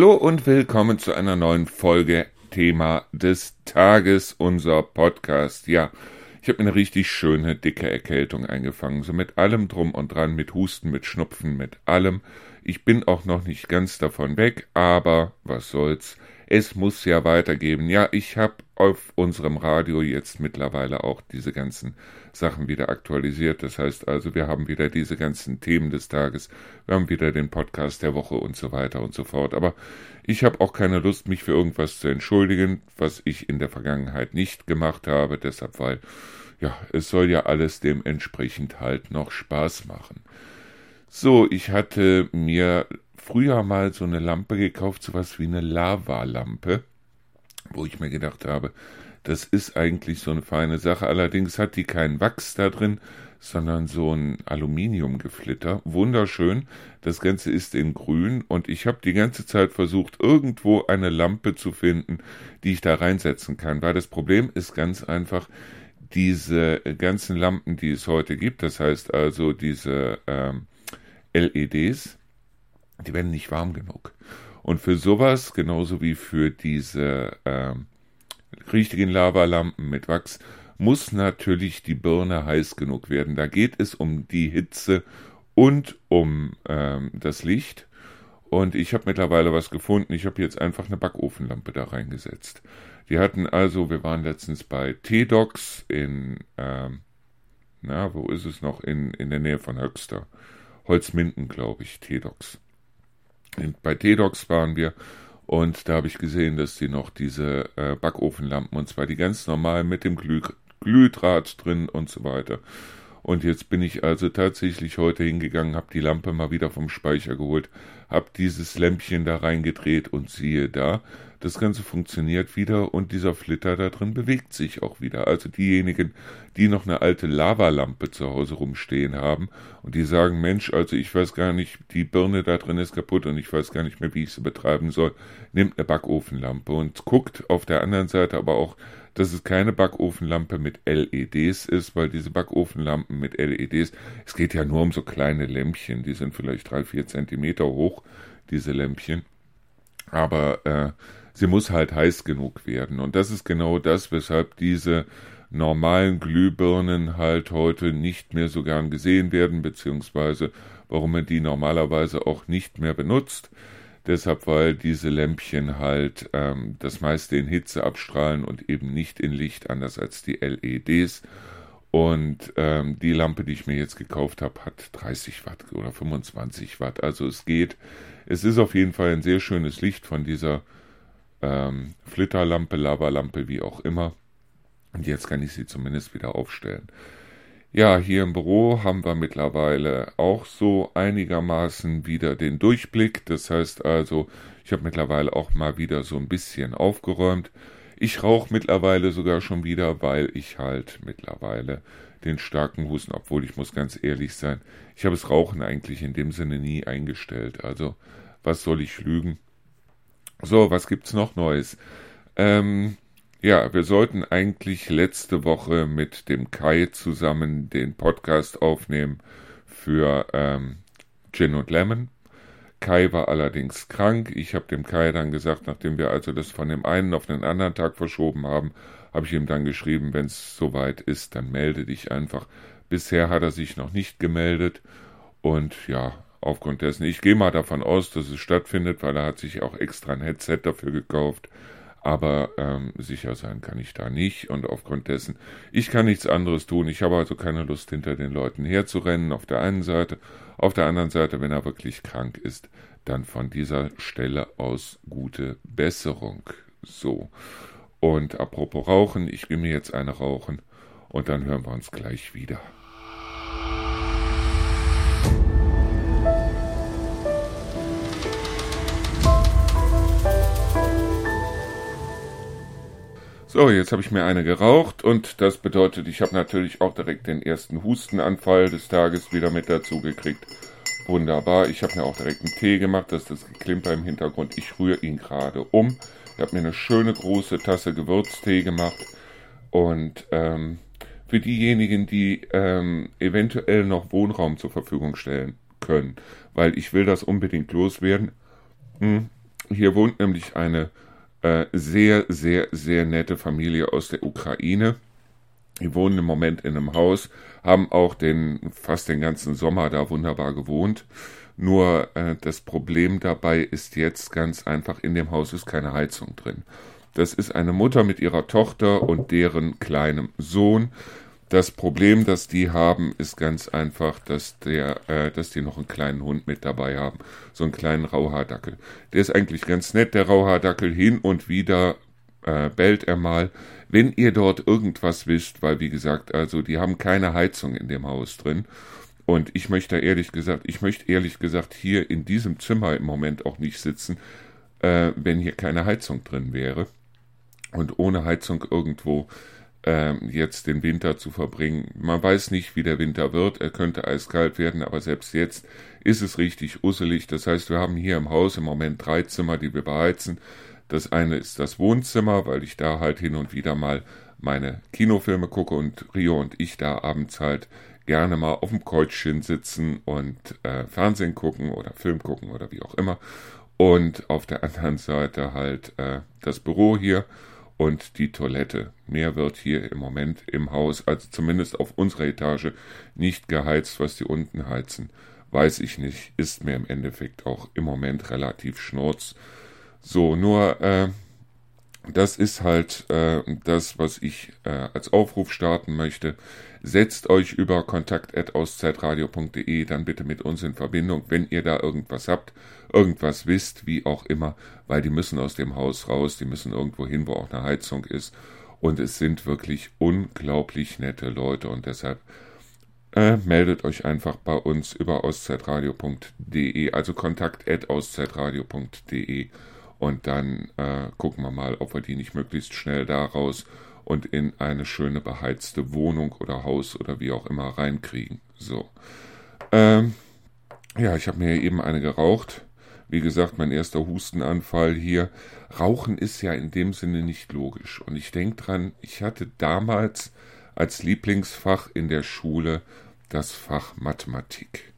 Hallo und willkommen zu einer neuen Folge Thema des Tages, unser Podcast. Ja, ich habe eine richtig schöne, dicke Erkältung eingefangen, so mit allem drum und dran, mit Husten, mit Schnupfen, mit allem. Ich bin auch noch nicht ganz davon weg, aber was soll's. Es muss ja weitergeben. Ja, ich habe auf unserem Radio jetzt mittlerweile auch diese ganzen Sachen wieder aktualisiert. Das heißt also, wir haben wieder diese ganzen Themen des Tages, wir haben wieder den Podcast der Woche und so weiter und so fort. Aber ich habe auch keine Lust, mich für irgendwas zu entschuldigen, was ich in der Vergangenheit nicht gemacht habe. Deshalb, weil, ja, es soll ja alles dementsprechend halt noch Spaß machen. So, ich hatte mir früher mal so eine Lampe gekauft, sowas wie eine Lavalampe, wo ich mir gedacht habe, das ist eigentlich so eine feine Sache. Allerdings hat die keinen Wachs da drin, sondern so ein Aluminiumgeflitter. Wunderschön. Das Ganze ist in grün und ich habe die ganze Zeit versucht, irgendwo eine Lampe zu finden, die ich da reinsetzen kann. Weil das Problem ist ganz einfach, diese ganzen Lampen, die es heute gibt, das heißt also diese ähm, LEDs, die werden nicht warm genug. Und für sowas, genauso wie für diese äh, richtigen Lavalampen mit Wachs, muss natürlich die Birne heiß genug werden. Da geht es um die Hitze und um ähm, das Licht. Und ich habe mittlerweile was gefunden. Ich habe jetzt einfach eine Backofenlampe da reingesetzt. Die hatten also, wir waren letztens bei T-Docs in, ähm, na, wo ist es noch? In, in der Nähe von Höxter. Holzminden, glaube ich, T-Docs bei T-Docs waren wir und da habe ich gesehen, dass die noch diese äh, Backofenlampen, und zwar die ganz normal mit dem Glüh Glühdraht drin und so weiter. Und jetzt bin ich also tatsächlich heute hingegangen, habe die Lampe mal wieder vom Speicher geholt, habe dieses Lämpchen da reingedreht und siehe da, das Ganze funktioniert wieder und dieser Flitter da drin bewegt sich auch wieder. Also diejenigen, die noch eine alte Lavalampe zu Hause rumstehen haben und die sagen, Mensch, also ich weiß gar nicht, die Birne da drin ist kaputt und ich weiß gar nicht mehr, wie ich sie betreiben soll, nimmt eine Backofenlampe und guckt auf der anderen Seite aber auch, dass es keine Backofenlampe mit LEDs ist, weil diese Backofenlampen mit LEDs, es geht ja nur um so kleine Lämpchen, die sind vielleicht drei, vier Zentimeter hoch, diese Lämpchen. Aber äh, sie muss halt heiß genug werden. Und das ist genau das, weshalb diese normalen Glühbirnen halt heute nicht mehr so gern gesehen werden, beziehungsweise warum man die normalerweise auch nicht mehr benutzt. Deshalb, weil diese Lämpchen halt ähm, das meiste in Hitze abstrahlen und eben nicht in Licht, anders als die LEDs. Und ähm, die Lampe, die ich mir jetzt gekauft habe, hat 30 Watt oder 25 Watt. Also es geht. Es ist auf jeden Fall ein sehr schönes Licht von dieser ähm, Flitterlampe, Lavalampe, wie auch immer. Und jetzt kann ich sie zumindest wieder aufstellen. Ja, hier im Büro haben wir mittlerweile auch so einigermaßen wieder den Durchblick. Das heißt also, ich habe mittlerweile auch mal wieder so ein bisschen aufgeräumt. Ich rauche mittlerweile sogar schon wieder, weil ich halt mittlerweile den starken Husten, obwohl ich muss ganz ehrlich sein, ich habe das Rauchen eigentlich in dem Sinne nie eingestellt. Also, was soll ich lügen? So, was gibt's noch Neues? Ähm, ja, wir sollten eigentlich letzte Woche mit dem Kai zusammen den Podcast aufnehmen für ähm, Gin und Lemon. Kai war allerdings krank. Ich habe dem Kai dann gesagt, nachdem wir also das von dem einen auf den anderen Tag verschoben haben, habe ich ihm dann geschrieben, wenn es soweit ist, dann melde dich einfach. Bisher hat er sich noch nicht gemeldet und ja, aufgrund dessen. Ich gehe mal davon aus, dass es stattfindet, weil er hat sich auch extra ein Headset dafür gekauft. Aber ähm, sicher sein kann ich da nicht und aufgrund dessen, ich kann nichts anderes tun. Ich habe also keine Lust, hinter den Leuten herzurennen, auf der einen Seite. Auf der anderen Seite, wenn er wirklich krank ist, dann von dieser Stelle aus gute Besserung. So. Und apropos Rauchen, ich gehe mir jetzt eine rauchen und dann hören wir uns gleich wieder. So, jetzt habe ich mir eine geraucht und das bedeutet, ich habe natürlich auch direkt den ersten Hustenanfall des Tages wieder mit dazu gekriegt. Wunderbar, ich habe mir auch direkt einen Tee gemacht, das ist das Geklimper im Hintergrund. Ich rühre ihn gerade um. Ich habe mir eine schöne große Tasse Gewürztee gemacht und ähm, für diejenigen, die ähm, eventuell noch Wohnraum zur Verfügung stellen können, weil ich will das unbedingt loswerden. Hm, Hier wohnt nämlich eine äh, sehr, sehr, sehr nette Familie aus der Ukraine. Die wohnen im Moment in einem Haus, haben auch den fast den ganzen Sommer da wunderbar gewohnt. Nur äh, das Problem dabei ist jetzt ganz einfach, in dem Haus ist keine Heizung drin. Das ist eine Mutter mit ihrer Tochter und deren kleinem Sohn. Das Problem, das die haben, ist ganz einfach, dass der, äh, dass die noch einen kleinen Hund mit dabei haben, so einen kleinen Rauhaardackel. Der ist eigentlich ganz nett, der Rauhaardackel. Hin und wieder äh, bellt er mal. Wenn ihr dort irgendwas wisst, weil wie gesagt, also die haben keine Heizung in dem Haus drin. Und ich möchte ehrlich gesagt, ich möchte ehrlich gesagt hier in diesem Zimmer im Moment auch nicht sitzen, äh, wenn hier keine Heizung drin wäre. Und ohne Heizung irgendwo äh, jetzt den Winter zu verbringen. Man weiß nicht, wie der Winter wird. Er könnte eiskalt werden, aber selbst jetzt ist es richtig usselig. Das heißt, wir haben hier im Haus im Moment drei Zimmer, die wir beheizen. Das eine ist das Wohnzimmer, weil ich da halt hin und wieder mal meine Kinofilme gucke und Rio und ich da abends halt gerne mal auf dem Käutchen sitzen und äh, Fernsehen gucken oder Film gucken oder wie auch immer. Und auf der anderen Seite halt äh, das Büro hier und die Toilette. Mehr wird hier im Moment im Haus, also zumindest auf unserer Etage, nicht geheizt, was die unten heizen. Weiß ich nicht, ist mir im Endeffekt auch im Moment relativ schnurz. So, nur äh, das ist halt äh, das, was ich äh, als Aufruf starten möchte. Setzt euch über kontakt.auszeitradio.de dann bitte mit uns in Verbindung, wenn ihr da irgendwas habt, irgendwas wisst, wie auch immer, weil die müssen aus dem Haus raus, die müssen irgendwo hin, wo auch eine Heizung ist. Und es sind wirklich unglaublich nette Leute und deshalb äh, meldet euch einfach bei uns über auszeitradio.de, also kontakt.auszeitradio.de und dann äh, gucken wir mal, ob wir die nicht möglichst schnell da raus und in eine schöne beheizte Wohnung oder Haus oder wie auch immer reinkriegen. So. Ähm, ja, ich habe mir eben eine geraucht. Wie gesagt, mein erster Hustenanfall hier. Rauchen ist ja in dem Sinne nicht logisch. Und ich denke dran, ich hatte damals als Lieblingsfach in der Schule das Fach Mathematik.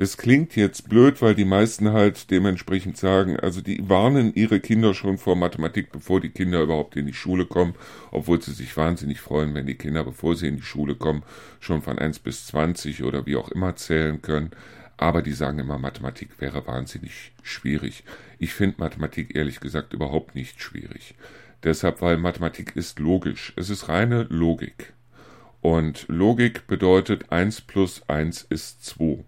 Es klingt jetzt blöd, weil die meisten halt dementsprechend sagen, also die warnen ihre Kinder schon vor Mathematik, bevor die Kinder überhaupt in die Schule kommen, obwohl sie sich wahnsinnig freuen, wenn die Kinder, bevor sie in die Schule kommen, schon von 1 bis 20 oder wie auch immer zählen können. Aber die sagen immer, Mathematik wäre wahnsinnig schwierig. Ich finde Mathematik ehrlich gesagt überhaupt nicht schwierig. Deshalb, weil Mathematik ist logisch. Es ist reine Logik. Und Logik bedeutet 1 plus 1 ist 2.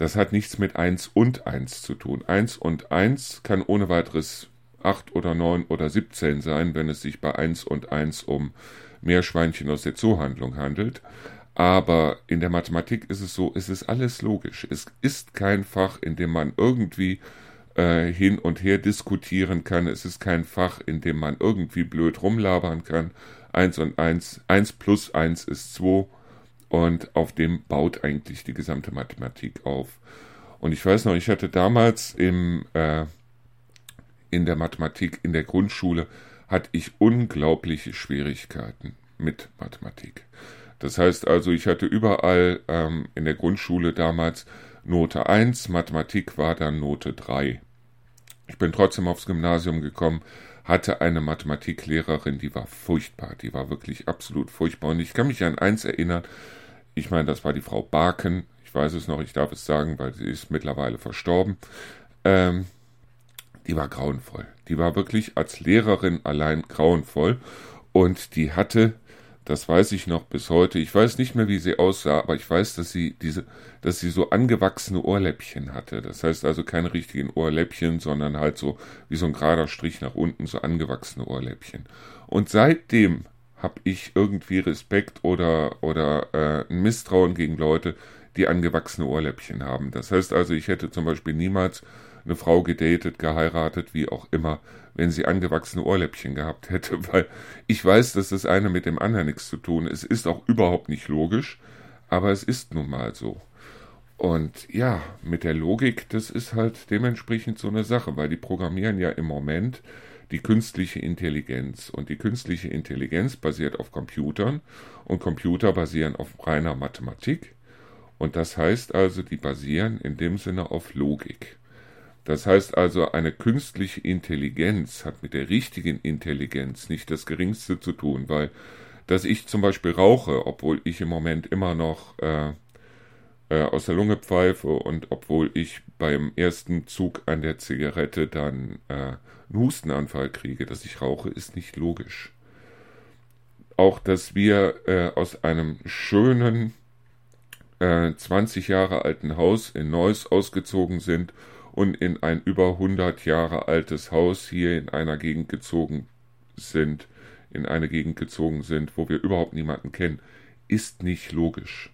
Das hat nichts mit 1 und 1 zu tun. 1 und 1 kann ohne weiteres 8 oder 9 oder 17 sein, wenn es sich bei 1 und 1 um Meerschweinchen aus der Zoohandlung handelt. Aber in der Mathematik ist es so, es ist alles logisch. Es ist kein Fach, in dem man irgendwie äh, hin und her diskutieren kann. Es ist kein Fach, in dem man irgendwie blöd rumlabern kann. 1 und 1, 1 plus 1 ist 2 und auf dem baut eigentlich die gesamte Mathematik auf. Und ich weiß noch, ich hatte damals im, äh, in der Mathematik, in der Grundschule, hatte ich unglaubliche Schwierigkeiten mit Mathematik. Das heißt also, ich hatte überall ähm, in der Grundschule damals Note 1, Mathematik war dann Note 3. Ich bin trotzdem aufs Gymnasium gekommen, hatte eine Mathematiklehrerin, die war furchtbar, die war wirklich absolut furchtbar. Und ich kann mich an eins erinnern, ich meine, das war die Frau Barken. Ich weiß es noch, ich darf es sagen, weil sie ist mittlerweile verstorben. Ähm, die war grauenvoll. Die war wirklich als Lehrerin allein grauenvoll. Und die hatte, das weiß ich noch bis heute, ich weiß nicht mehr, wie sie aussah, aber ich weiß, dass sie diese, dass sie so angewachsene Ohrläppchen hatte. Das heißt also keine richtigen Ohrläppchen, sondern halt so wie so ein gerader Strich nach unten, so angewachsene Ohrläppchen. Und seitdem habe ich irgendwie Respekt oder, oder äh, ein Misstrauen gegen Leute, die angewachsene Ohrläppchen haben. Das heißt also, ich hätte zum Beispiel niemals eine Frau gedatet, geheiratet, wie auch immer, wenn sie angewachsene Ohrläppchen gehabt hätte, weil ich weiß, dass das eine mit dem anderen nichts zu tun. Es ist auch überhaupt nicht logisch, aber es ist nun mal so. Und ja, mit der Logik, das ist halt dementsprechend so eine Sache, weil die programmieren ja im Moment die künstliche Intelligenz. Und die künstliche Intelligenz basiert auf Computern und Computer basieren auf reiner Mathematik. Und das heißt also, die basieren in dem Sinne auf Logik. Das heißt also, eine künstliche Intelligenz hat mit der richtigen Intelligenz nicht das geringste zu tun, weil dass ich zum Beispiel rauche, obwohl ich im Moment immer noch äh, äh, aus der Lunge pfeife und obwohl ich beim ersten Zug an der Zigarette dann äh, einen Hustenanfall kriege, dass ich rauche, ist nicht logisch. Auch, dass wir äh, aus einem schönen 20 äh, Jahre alten Haus in Neuss ausgezogen sind und in ein über 100 Jahre altes Haus hier in einer Gegend gezogen sind, in eine Gegend gezogen sind, wo wir überhaupt niemanden kennen, ist nicht logisch.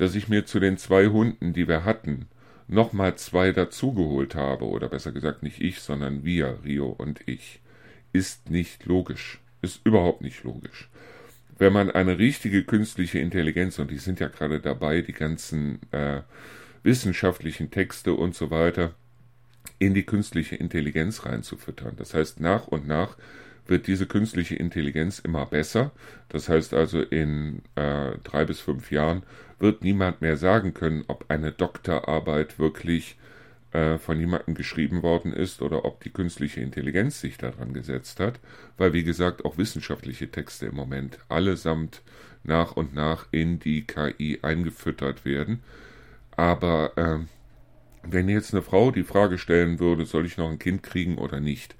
Dass ich mir zu den zwei Hunden, die wir hatten, nochmal zwei dazugeholt habe, oder besser gesagt nicht ich, sondern wir, Rio und ich, ist nicht logisch. Ist überhaupt nicht logisch. Wenn man eine richtige künstliche Intelligenz, und die sind ja gerade dabei, die ganzen äh, wissenschaftlichen Texte und so weiter in die künstliche Intelligenz reinzufüttern. Das heißt, nach und nach wird diese künstliche Intelligenz immer besser. Das heißt also, in äh, drei bis fünf Jahren wird niemand mehr sagen können, ob eine Doktorarbeit wirklich äh, von jemandem geschrieben worden ist oder ob die künstliche Intelligenz sich daran gesetzt hat, weil wie gesagt auch wissenschaftliche Texte im Moment allesamt nach und nach in die KI eingefüttert werden. Aber äh, wenn jetzt eine Frau die Frage stellen würde, soll ich noch ein Kind kriegen oder nicht,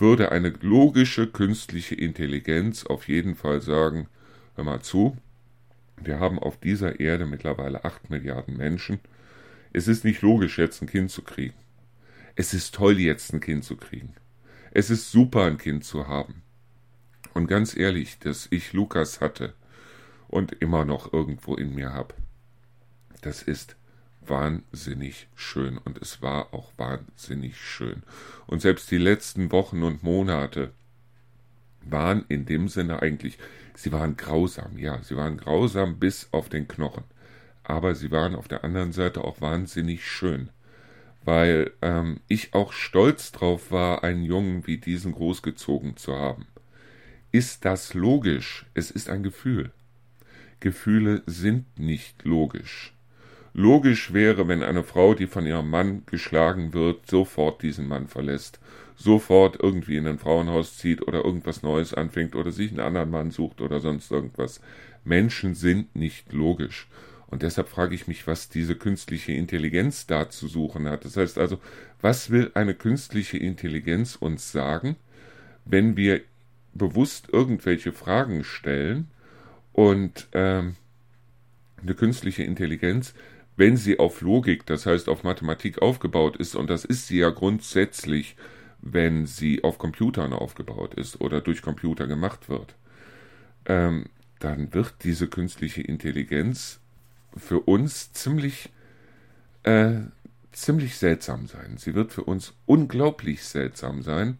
würde eine logische künstliche Intelligenz auf jeden Fall sagen, hör mal zu, wir haben auf dieser Erde mittlerweile acht Milliarden Menschen. Es ist nicht logisch, jetzt ein Kind zu kriegen. Es ist toll, jetzt ein Kind zu kriegen. Es ist super, ein Kind zu haben. Und ganz ehrlich, dass ich Lukas hatte und immer noch irgendwo in mir habe, das ist wahnsinnig schön und es war auch wahnsinnig schön. Und selbst die letzten Wochen und Monate waren in dem Sinne eigentlich, sie waren grausam, ja, sie waren grausam bis auf den Knochen. Aber sie waren auf der anderen Seite auch wahnsinnig schön, weil ähm, ich auch stolz drauf war, einen Jungen wie diesen großgezogen zu haben. Ist das logisch? Es ist ein Gefühl. Gefühle sind nicht logisch. Logisch wäre, wenn eine Frau, die von ihrem Mann geschlagen wird, sofort diesen Mann verlässt, sofort irgendwie in ein Frauenhaus zieht oder irgendwas Neues anfängt oder sich einen anderen Mann sucht oder sonst irgendwas. Menschen sind nicht logisch. Und deshalb frage ich mich, was diese künstliche Intelligenz da zu suchen hat. Das heißt also, was will eine künstliche Intelligenz uns sagen, wenn wir bewusst irgendwelche Fragen stellen und ähm, eine künstliche Intelligenz wenn sie auf Logik, das heißt auf Mathematik aufgebaut ist, und das ist sie ja grundsätzlich, wenn sie auf Computern aufgebaut ist oder durch Computer gemacht wird, ähm, dann wird diese künstliche Intelligenz für uns ziemlich, äh, ziemlich seltsam sein. Sie wird für uns unglaublich seltsam sein,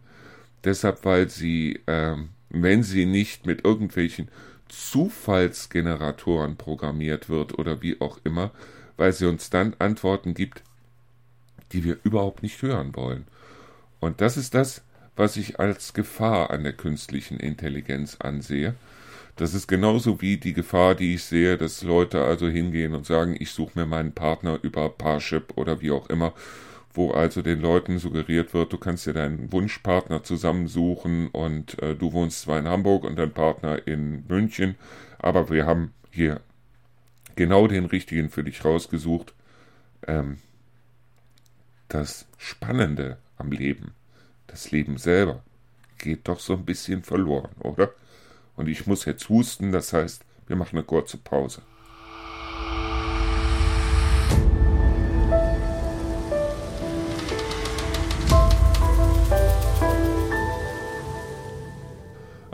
deshalb weil sie, äh, wenn sie nicht mit irgendwelchen Zufallsgeneratoren programmiert wird oder wie auch immer, weil sie uns dann Antworten gibt, die wir überhaupt nicht hören wollen. Und das ist das, was ich als Gefahr an der künstlichen Intelligenz ansehe. Das ist genauso wie die Gefahr, die ich sehe, dass Leute also hingehen und sagen, ich suche mir meinen Partner über Parship oder wie auch immer, wo also den Leuten suggeriert wird, du kannst dir deinen Wunschpartner zusammensuchen und äh, du wohnst zwar in Hamburg und dein Partner in München, aber wir haben hier genau den richtigen für dich rausgesucht. Ähm, das Spannende am Leben, das Leben selber, geht doch so ein bisschen verloren, oder? Und ich muss jetzt husten, das heißt, wir machen eine kurze Pause.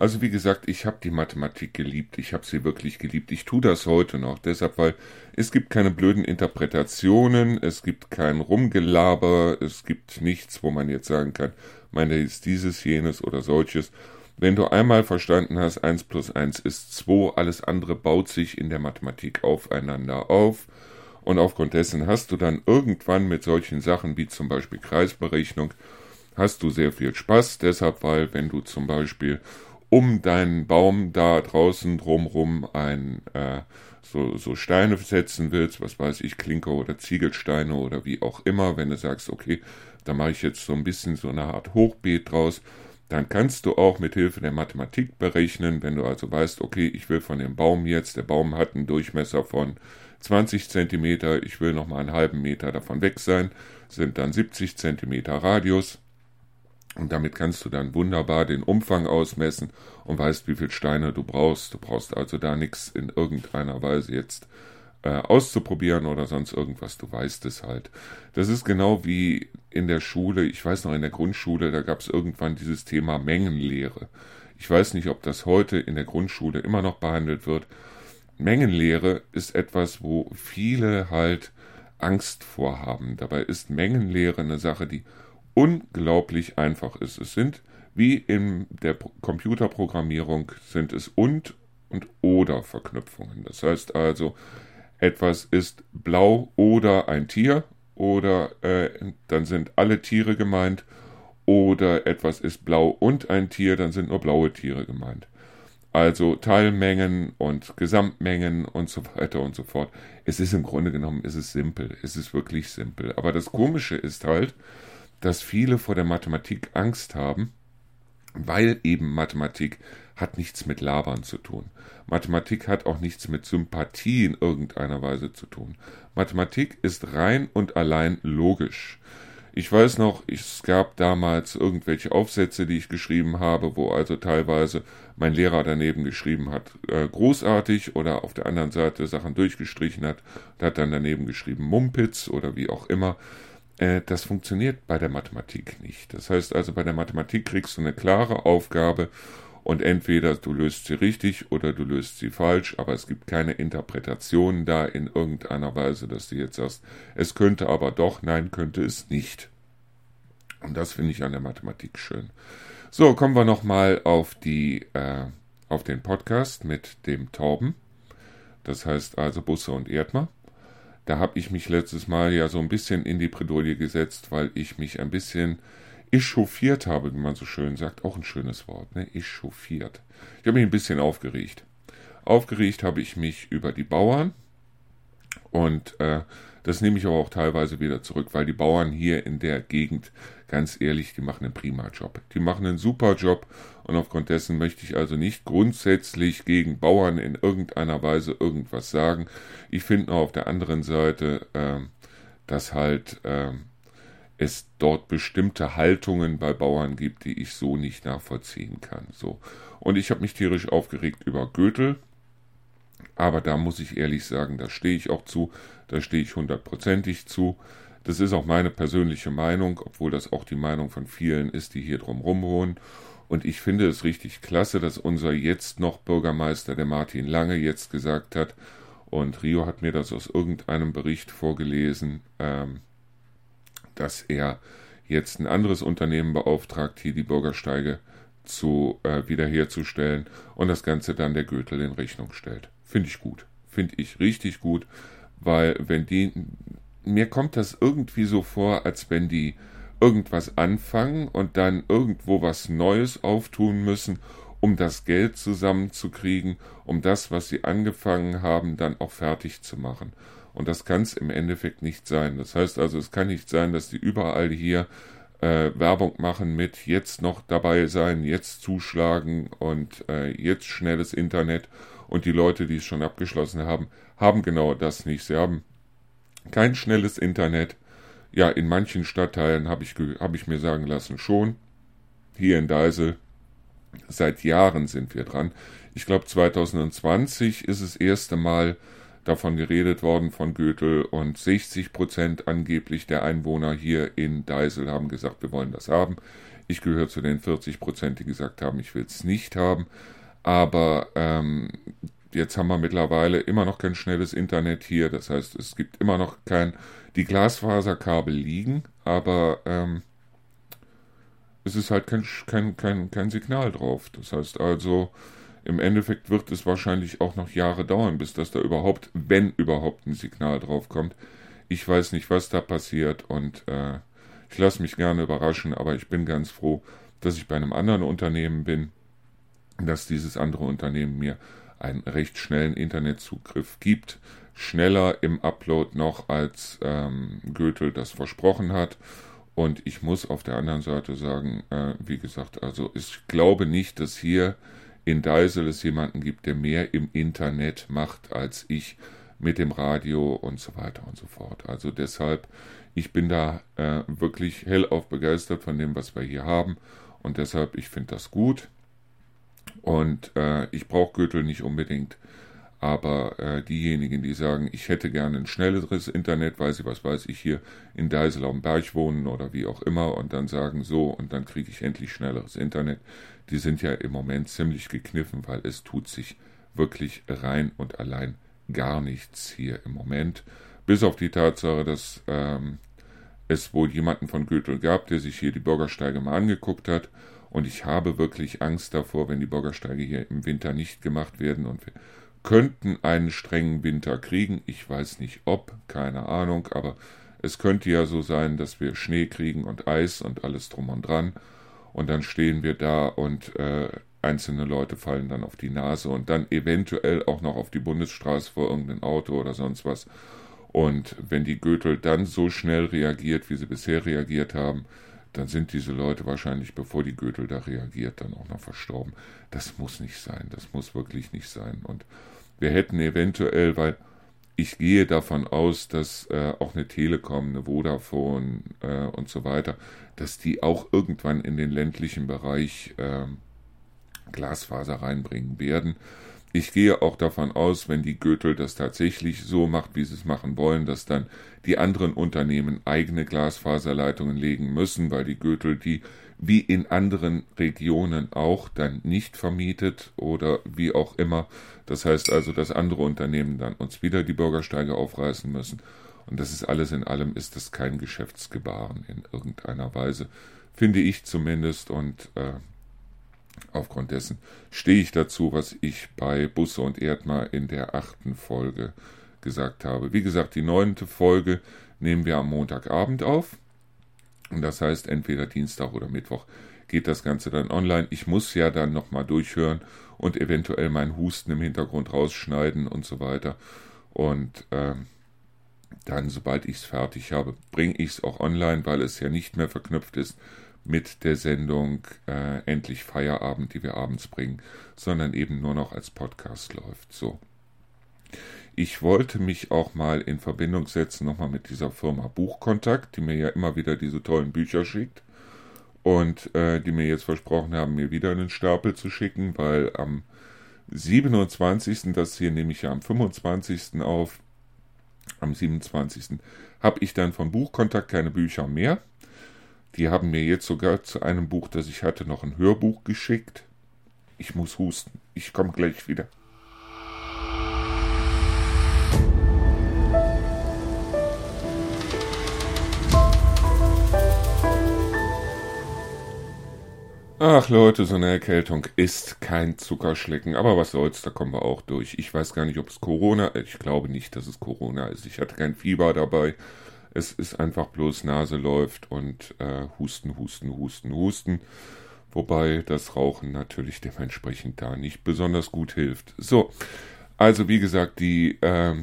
Also wie gesagt, ich habe die Mathematik geliebt, ich habe sie wirklich geliebt, ich tue das heute noch, deshalb, weil es gibt keine blöden Interpretationen, es gibt kein Rumgelaber, es gibt nichts, wo man jetzt sagen kann, meine ist dieses, jenes oder solches. Wenn du einmal verstanden hast, 1 plus 1 ist 2, alles andere baut sich in der Mathematik aufeinander auf. Und aufgrund dessen hast du dann irgendwann mit solchen Sachen wie zum Beispiel Kreisberechnung, hast du sehr viel Spaß. Deshalb, weil wenn du zum Beispiel um deinen Baum da draußen drumrum ein äh, so, so Steine setzen willst, was weiß ich, Klinker oder Ziegelsteine oder wie auch immer, wenn du sagst, okay, Da mache ich jetzt so ein bisschen so eine Art Hochbeet draus. Dann kannst du auch mit Hilfe der Mathematik berechnen, wenn du also weißt, okay, ich will von dem Baum jetzt, der Baum hat einen Durchmesser von 20 cm, ich will noch mal einen halben Meter davon weg sein, sind dann 70 cm Radius. Und damit kannst du dann wunderbar den Umfang ausmessen und weißt, wie viele Steine du brauchst. Du brauchst also da nichts in irgendeiner Weise jetzt äh, auszuprobieren oder sonst irgendwas. Du weißt es halt. Das ist genau wie in der Schule. Ich weiß noch, in der Grundschule, da gab es irgendwann dieses Thema Mengenlehre. Ich weiß nicht, ob das heute in der Grundschule immer noch behandelt wird. Mengenlehre ist etwas, wo viele halt Angst vorhaben. Dabei ist Mengenlehre eine Sache, die unglaublich einfach ist. Es sind, wie in der Computerprogrammierung, sind es und und oder Verknüpfungen. Das heißt also, etwas ist blau oder ein Tier oder äh, dann sind alle Tiere gemeint oder etwas ist blau und ein Tier, dann sind nur blaue Tiere gemeint. Also Teilmengen und Gesamtmengen und so weiter und so fort. Es ist im Grunde genommen, es ist simpel. Es ist wirklich simpel. Aber das Komische ist halt, dass viele vor der Mathematik Angst haben, weil eben Mathematik hat nichts mit Labern zu tun. Mathematik hat auch nichts mit Sympathie in irgendeiner Weise zu tun. Mathematik ist rein und allein logisch. Ich weiß noch, es gab damals irgendwelche Aufsätze, die ich geschrieben habe, wo also teilweise mein Lehrer daneben geschrieben hat, äh, großartig oder auf der anderen Seite Sachen durchgestrichen hat und hat dann daneben geschrieben Mumpitz oder wie auch immer. Äh, das funktioniert bei der Mathematik nicht. Das heißt also, bei der Mathematik kriegst du eine klare Aufgabe und entweder du löst sie richtig oder du löst sie falsch, aber es gibt keine Interpretation da in irgendeiner Weise, dass du jetzt sagst, es könnte aber doch, nein, könnte es nicht. Und das finde ich an der Mathematik schön. So, kommen wir nochmal auf die, äh, auf den Podcast mit dem Tauben. Das heißt also Busse und Erdmer. Da habe ich mich letztes Mal ja so ein bisschen in die Bredouille gesetzt, weil ich mich ein bisschen echauffiert habe, wie man so schön sagt. Auch ein schönes Wort, ne? Echauffiert. Ich habe mich ein bisschen aufgeregt. Aufgeregt habe ich mich über die Bauern und äh, das nehme ich aber auch teilweise wieder zurück, weil die Bauern hier in der Gegend, ganz ehrlich, die machen einen prima Job. Die machen einen super Job und aufgrund dessen möchte ich also nicht grundsätzlich gegen Bauern in irgendeiner Weise irgendwas sagen. Ich finde nur auf der anderen Seite, äh, dass halt äh, es dort bestimmte Haltungen bei Bauern gibt, die ich so nicht nachvollziehen kann. So. Und ich habe mich tierisch aufgeregt über Götel, aber da muss ich ehrlich sagen, da stehe ich auch zu, da stehe ich hundertprozentig zu. Das ist auch meine persönliche Meinung, obwohl das auch die Meinung von vielen ist, die hier drumherum wohnen. Und ich finde es richtig klasse, dass unser jetzt noch Bürgermeister, der Martin Lange, jetzt gesagt hat, und Rio hat mir das aus irgendeinem Bericht vorgelesen, ähm, dass er jetzt ein anderes Unternehmen beauftragt, hier die Bürgersteige zu äh, wiederherzustellen und das Ganze dann der Gürtel in Rechnung stellt. Finde ich gut. Finde ich richtig gut, weil wenn die, mir kommt das irgendwie so vor, als wenn die irgendwas anfangen und dann irgendwo was Neues auftun müssen, um das Geld zusammenzukriegen, um das, was sie angefangen haben, dann auch fertig zu machen. Und das kann es im Endeffekt nicht sein. Das heißt also, es kann nicht sein, dass die überall hier äh, Werbung machen mit jetzt noch dabei sein, jetzt zuschlagen und äh, jetzt schnelles Internet und die Leute, die es schon abgeschlossen haben, haben genau das nicht. Sie haben kein schnelles Internet. Ja, in manchen Stadtteilen habe ich, hab ich mir sagen lassen, schon. Hier in Deisel, seit Jahren sind wir dran. Ich glaube, 2020 ist das erste Mal davon geredet worden von Götel und 60 Prozent angeblich der Einwohner hier in Deisel haben gesagt, wir wollen das haben. Ich gehöre zu den 40 Prozent, die gesagt haben, ich will es nicht haben. Aber ähm, jetzt haben wir mittlerweile immer noch kein schnelles Internet hier. Das heißt, es gibt immer noch kein. Die Glasfaserkabel liegen, aber ähm, es ist halt kein, kein, kein, kein Signal drauf. Das heißt also, im Endeffekt wird es wahrscheinlich auch noch Jahre dauern, bis das da überhaupt, wenn überhaupt ein Signal drauf kommt. Ich weiß nicht, was da passiert und äh, ich lasse mich gerne überraschen, aber ich bin ganz froh, dass ich bei einem anderen Unternehmen bin, dass dieses andere Unternehmen mir einen recht schnellen Internetzugriff gibt. Schneller im Upload noch als ähm, Goethe das versprochen hat. Und ich muss auf der anderen Seite sagen, äh, wie gesagt, also ich glaube nicht, dass hier in Deisel es jemanden gibt, der mehr im Internet macht als ich mit dem Radio und so weiter und so fort. Also deshalb, ich bin da äh, wirklich hellauf begeistert von dem, was wir hier haben. Und deshalb, ich finde das gut. Und äh, ich brauche Gürtel nicht unbedingt. Aber äh, diejenigen, die sagen, ich hätte gerne ein schnelleres Internet, weil sie, was weiß ich, hier in Deisel am Berg wohnen oder wie auch immer und dann sagen so und dann kriege ich endlich schnelleres Internet, die sind ja im Moment ziemlich gekniffen, weil es tut sich wirklich rein und allein gar nichts hier im Moment. Bis auf die Tatsache, dass ähm, es wohl jemanden von Goethe gab, der sich hier die Bürgersteige mal angeguckt hat. Und ich habe wirklich Angst davor, wenn die Bürgersteige hier im Winter nicht gemacht werden und wir könnten einen strengen Winter kriegen. Ich weiß nicht ob, keine Ahnung, aber es könnte ja so sein, dass wir Schnee kriegen und Eis und alles drum und dran. Und dann stehen wir da und äh, einzelne Leute fallen dann auf die Nase und dann eventuell auch noch auf die Bundesstraße vor irgendein Auto oder sonst was. Und wenn die Götel dann so schnell reagiert, wie sie bisher reagiert haben, dann sind diese Leute wahrscheinlich, bevor die Götel da reagiert, dann auch noch verstorben. Das muss nicht sein, das muss wirklich nicht sein. Und wir hätten eventuell, weil ich gehe davon aus, dass äh, auch eine Telekom, eine Vodafone äh, und so weiter, dass die auch irgendwann in den ländlichen Bereich äh, Glasfaser reinbringen werden. Ich gehe auch davon aus, wenn die Götel das tatsächlich so macht, wie sie es machen wollen, dass dann die anderen Unternehmen eigene Glasfaserleitungen legen müssen, weil die Götel die wie in anderen Regionen auch dann nicht vermietet oder wie auch immer. Das heißt also, dass andere Unternehmen dann uns wieder die Bürgersteige aufreißen müssen. Und das ist alles in allem, ist das kein Geschäftsgebaren in irgendeiner Weise, finde ich zumindest. Und äh, Aufgrund dessen stehe ich dazu, was ich bei Busse und Erdmar in der achten Folge gesagt habe. Wie gesagt, die neunte Folge nehmen wir am Montagabend auf. Und das heißt, entweder Dienstag oder Mittwoch geht das Ganze dann online. Ich muss ja dann nochmal durchhören und eventuell meinen Husten im Hintergrund rausschneiden und so weiter. Und äh, dann, sobald ich es fertig habe, bringe ich es auch online, weil es ja nicht mehr verknüpft ist mit der Sendung äh, Endlich Feierabend, die wir abends bringen, sondern eben nur noch als Podcast läuft. So. Ich wollte mich auch mal in Verbindung setzen, nochmal mit dieser Firma Buchkontakt, die mir ja immer wieder diese tollen Bücher schickt und äh, die mir jetzt versprochen haben, mir wieder einen Stapel zu schicken, weil am 27., das hier nehme ich ja am 25. auf, am 27. habe ich dann von Buchkontakt keine Bücher mehr. Die haben mir jetzt sogar zu einem Buch, das ich hatte, noch ein Hörbuch geschickt. Ich muss husten. Ich komme gleich wieder. Ach Leute, so eine Erkältung ist kein Zuckerschlecken, aber was soll's, da kommen wir auch durch. Ich weiß gar nicht, ob es Corona, ist. ich glaube nicht, dass es Corona ist. Ich hatte kein Fieber dabei. Es ist einfach bloß Nase läuft und äh, Husten, Husten, Husten, Husten. Wobei das Rauchen natürlich dementsprechend da nicht besonders gut hilft. So, also wie gesagt, die äh,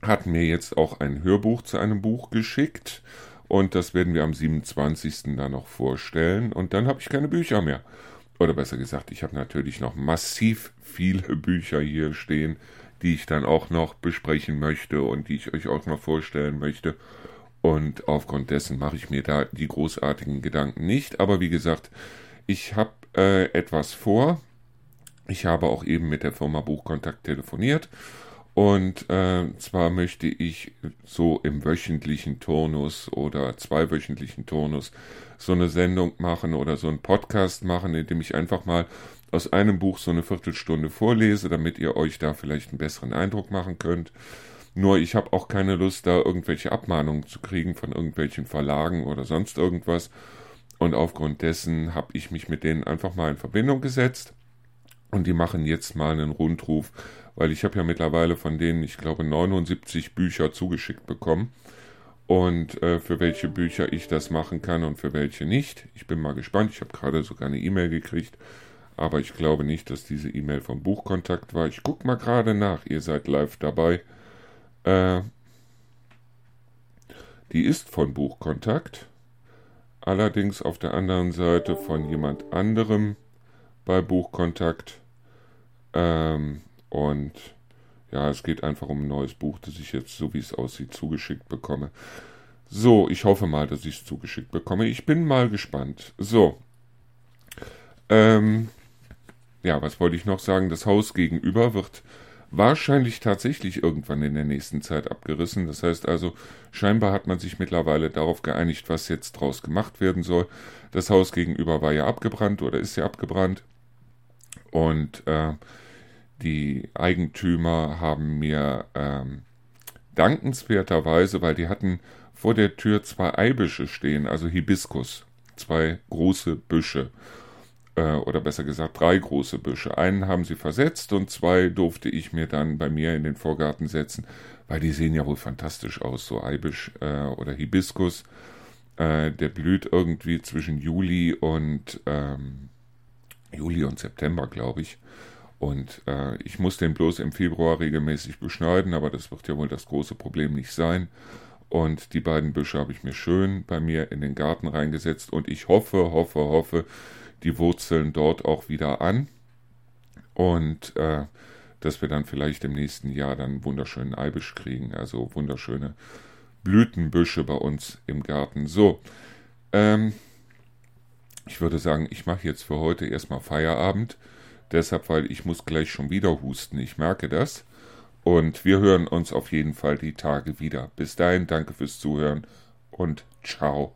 hat mir jetzt auch ein Hörbuch zu einem Buch geschickt. Und das werden wir am 27. dann noch vorstellen. Und dann habe ich keine Bücher mehr. Oder besser gesagt, ich habe natürlich noch massiv viele Bücher hier stehen, die ich dann auch noch besprechen möchte und die ich euch auch noch vorstellen möchte. Und aufgrund dessen mache ich mir da die großartigen Gedanken nicht. Aber wie gesagt, ich habe äh, etwas vor. Ich habe auch eben mit der Firma Buchkontakt telefoniert. Und äh, zwar möchte ich so im wöchentlichen Turnus oder zweiwöchentlichen Turnus so eine Sendung machen oder so einen Podcast machen, in dem ich einfach mal aus einem Buch so eine Viertelstunde vorlese, damit ihr euch da vielleicht einen besseren Eindruck machen könnt. Nur ich habe auch keine Lust, da irgendwelche Abmahnungen zu kriegen von irgendwelchen Verlagen oder sonst irgendwas. Und aufgrund dessen habe ich mich mit denen einfach mal in Verbindung gesetzt. Und die machen jetzt mal einen Rundruf, weil ich habe ja mittlerweile von denen, ich glaube, 79 Bücher zugeschickt bekommen. Und äh, für welche Bücher ich das machen kann und für welche nicht. Ich bin mal gespannt. Ich habe gerade sogar eine E-Mail gekriegt. Aber ich glaube nicht, dass diese E-Mail vom Buchkontakt war. Ich gucke mal gerade nach. Ihr seid live dabei. Äh, die ist von Buchkontakt, allerdings auf der anderen Seite von jemand anderem bei Buchkontakt. Ähm, und ja, es geht einfach um ein neues Buch, das ich jetzt, so wie es aussieht, zugeschickt bekomme. So, ich hoffe mal, dass ich es zugeschickt bekomme. Ich bin mal gespannt. So. Ähm, ja, was wollte ich noch sagen? Das Haus gegenüber wird wahrscheinlich tatsächlich irgendwann in der nächsten Zeit abgerissen. Das heißt also, scheinbar hat man sich mittlerweile darauf geeinigt, was jetzt draus gemacht werden soll. Das Haus gegenüber war ja abgebrannt oder ist ja abgebrannt. Und äh, die Eigentümer haben mir ähm, dankenswerterweise, weil die hatten vor der Tür zwei Eibische stehen, also Hibiskus, zwei große Büsche äh, oder besser gesagt drei große Büsche. Einen haben sie versetzt und zwei durfte ich mir dann bei mir in den Vorgarten setzen, weil die sehen ja wohl fantastisch aus, so Eibisch äh, oder Hibiskus. Äh, der blüht irgendwie zwischen Juli und ähm, Juli und September, glaube ich. Und äh, ich muss den bloß im Februar regelmäßig beschneiden, aber das wird ja wohl das große Problem nicht sein. Und die beiden Büsche habe ich mir schön bei mir in den Garten reingesetzt und ich hoffe, hoffe, hoffe, die Wurzeln dort auch wieder an und äh, dass wir dann vielleicht im nächsten Jahr dann wunderschönen Eibisch kriegen, also wunderschöne Blütenbüsche bei uns im Garten. So, ähm, ich würde sagen, ich mache jetzt für heute erstmal Feierabend, deshalb, weil ich muss gleich schon wieder husten, ich merke das. Und wir hören uns auf jeden Fall die Tage wieder. Bis dahin, danke fürs Zuhören und ciao.